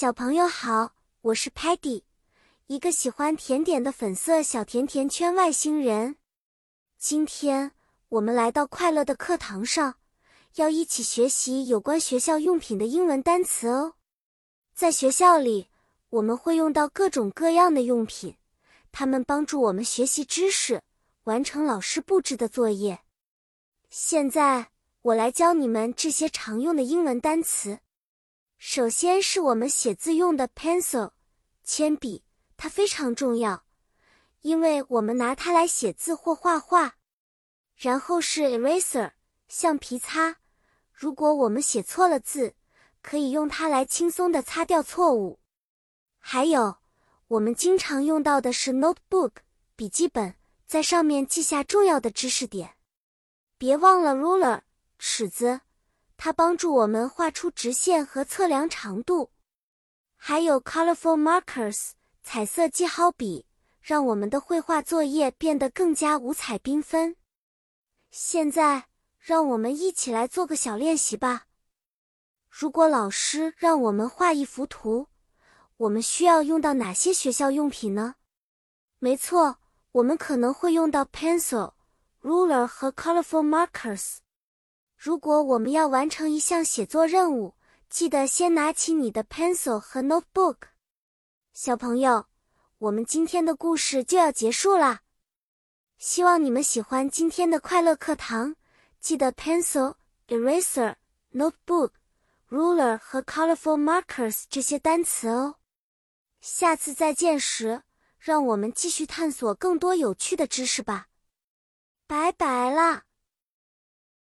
小朋友好，我是 Patty，一个喜欢甜点的粉色小甜甜圈外星人。今天我们来到快乐的课堂上，要一起学习有关学校用品的英文单词哦。在学校里，我们会用到各种各样的用品，它们帮助我们学习知识，完成老师布置的作业。现在我来教你们这些常用的英文单词。首先是我们写字用的 pencil，铅笔，它非常重要，因为我们拿它来写字或画画。然后是 eraser，橡皮擦，如果我们写错了字，可以用它来轻松的擦掉错误。还有，我们经常用到的是 notebook，笔记本，在上面记下重要的知识点。别忘了 ruler，尺子。它帮助我们画出直线和测量长度，还有 colorful markers 彩色记号笔，让我们的绘画作业变得更加五彩缤纷。现在，让我们一起来做个小练习吧。如果老师让我们画一幅图，我们需要用到哪些学校用品呢？没错，我们可能会用到 pencil、ruler 和 colorful markers。如果我们要完成一项写作任务，记得先拿起你的 pencil 和 notebook。小朋友，我们今天的故事就要结束啦，希望你们喜欢今天的快乐课堂。记得 pencil、eraser、notebook、ruler 和 colorful markers 这些单词哦。下次再见时，让我们继续探索更多有趣的知识吧。拜拜啦！